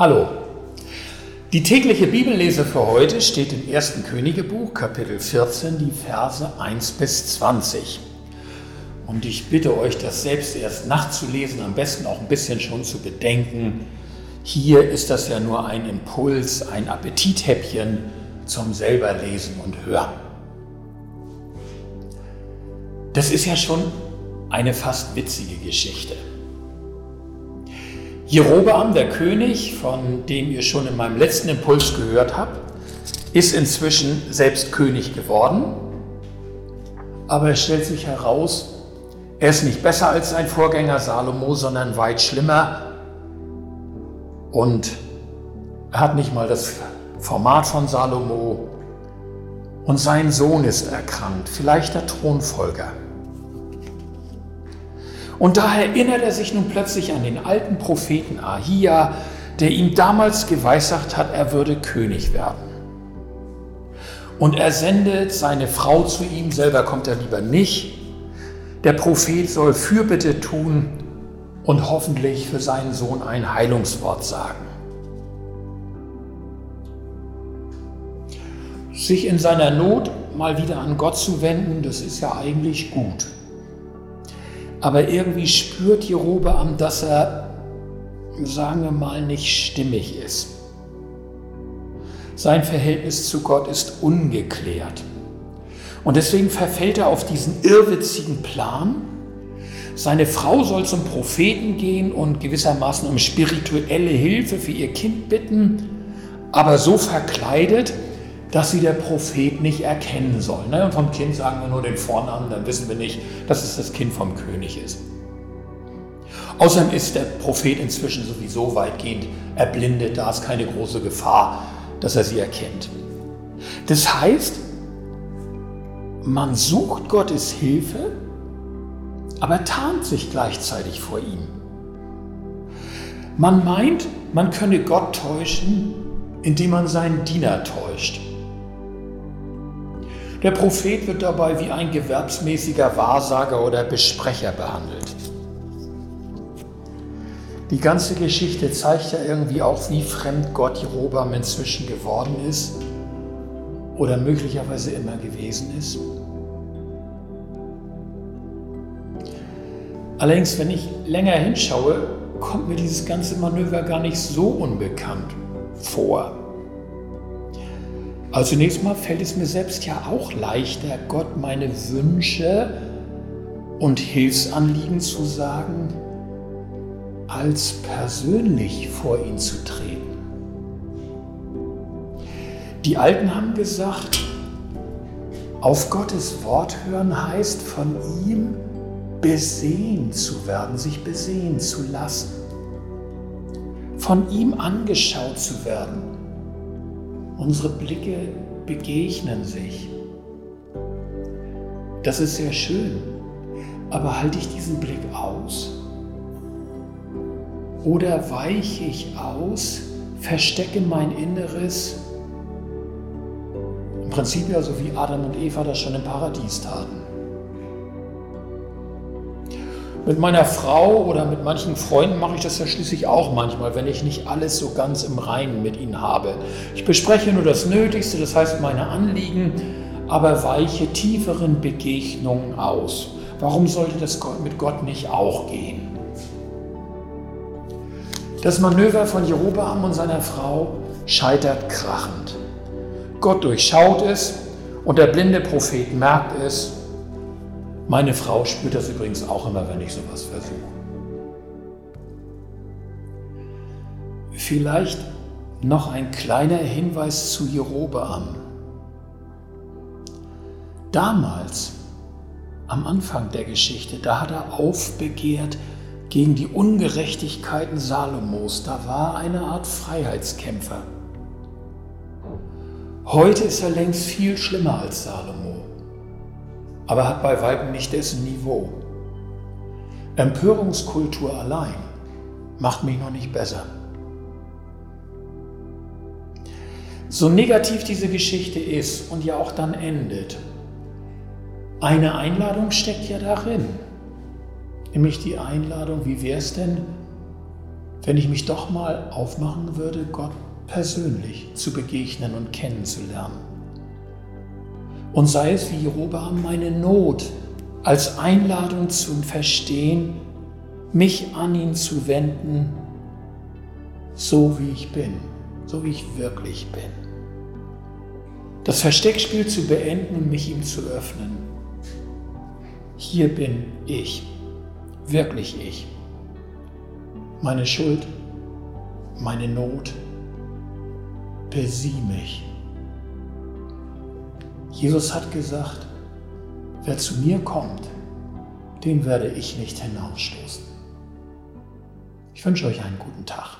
Hallo. Die tägliche Bibellese für heute steht im 1. Königebuch, Kapitel 14, die Verse 1 bis 20. Und ich bitte euch, das selbst erst nachzulesen, am besten auch ein bisschen schon zu bedenken. Hier ist das ja nur ein Impuls, ein Appetithäppchen zum selber lesen und hören. Das ist ja schon eine fast witzige Geschichte. Jerobeam, der König, von dem ihr schon in meinem letzten Impuls gehört habt, ist inzwischen selbst König geworden. Aber es stellt sich heraus, er ist nicht besser als sein Vorgänger Salomo, sondern weit schlimmer. Und er hat nicht mal das Format von Salomo. Und sein Sohn ist erkrankt, vielleicht der Thronfolger. Und da erinnert er sich nun plötzlich an den alten Propheten Ahia, der ihm damals geweissagt hat, er würde König werden. Und er sendet seine Frau zu ihm, selber kommt er lieber nicht. Der Prophet soll Fürbitte tun und hoffentlich für seinen Sohn ein Heilungswort sagen. Sich in seiner Not mal wieder an Gott zu wenden, das ist ja eigentlich gut. Aber irgendwie spürt Jerobeam, dass er, sagen wir mal, nicht stimmig ist. Sein Verhältnis zu Gott ist ungeklärt. Und deswegen verfällt er auf diesen irrwitzigen Plan. Seine Frau soll zum Propheten gehen und gewissermaßen um spirituelle Hilfe für ihr Kind bitten, aber so verkleidet, dass sie der Prophet nicht erkennen soll. Ne? Und vom Kind sagen wir nur den Vornamen, dann wissen wir nicht, dass es das Kind vom König ist. Außerdem ist der Prophet inzwischen sowieso weitgehend erblindet, da ist keine große Gefahr, dass er sie erkennt. Das heißt, man sucht Gottes Hilfe, aber tarnt sich gleichzeitig vor ihm. Man meint, man könne Gott täuschen, indem man seinen Diener täuscht. Der Prophet wird dabei wie ein gewerbsmäßiger Wahrsager oder Besprecher behandelt. Die ganze Geschichte zeigt ja irgendwie auch, wie fremd Gott Jerobam inzwischen geworden ist oder möglicherweise immer gewesen ist. Allerdings, wenn ich länger hinschaue, kommt mir dieses ganze Manöver gar nicht so unbekannt vor. Also zunächst mal fällt es mir selbst ja auch leichter, Gott meine Wünsche und Hilfsanliegen zu sagen, als persönlich vor ihn zu treten. Die Alten haben gesagt, auf Gottes Wort hören heißt von ihm besehen zu werden, sich besehen zu lassen, von ihm angeschaut zu werden Unsere Blicke begegnen sich. Das ist sehr schön. Aber halte ich diesen Blick aus? Oder weiche ich aus, verstecke mein Inneres? Im Prinzip ja so wie Adam und Eva das schon im Paradies taten. Mit meiner Frau oder mit manchen Freunden mache ich das ja schließlich auch manchmal, wenn ich nicht alles so ganz im Reinen mit ihnen habe. Ich bespreche nur das Nötigste, das heißt meine Anliegen, aber weiche tieferen Begegnungen aus. Warum sollte das mit Gott nicht auch gehen? Das Manöver von Jerobeam und seiner Frau scheitert krachend. Gott durchschaut es und der blinde Prophet merkt es meine Frau spürt das übrigens auch immer, wenn ich sowas versuche. Vielleicht noch ein kleiner Hinweis zu Jerobeam. Damals, am Anfang der Geschichte, da hat er aufbegehrt gegen die Ungerechtigkeiten Salomos. Da war eine Art Freiheitskämpfer. Heute ist er längst viel schlimmer als Salomo aber hat bei Weitem nicht dessen Niveau. Empörungskultur allein macht mich noch nicht besser. So negativ diese Geschichte ist und ja auch dann endet, eine Einladung steckt ja darin. Nämlich die Einladung, wie wäre es denn, wenn ich mich doch mal aufmachen würde, Gott persönlich zu begegnen und kennenzulernen. Und sei es wie Jerobam meine Not als Einladung zum Verstehen, mich an ihn zu wenden, so wie ich bin, so wie ich wirklich bin. Das Versteckspiel zu beenden und mich ihm zu öffnen. Hier bin ich, wirklich ich. Meine Schuld, meine Not, besieh mich. Jesus hat gesagt, wer zu mir kommt, den werde ich nicht hinausstoßen. Ich wünsche euch einen guten Tag.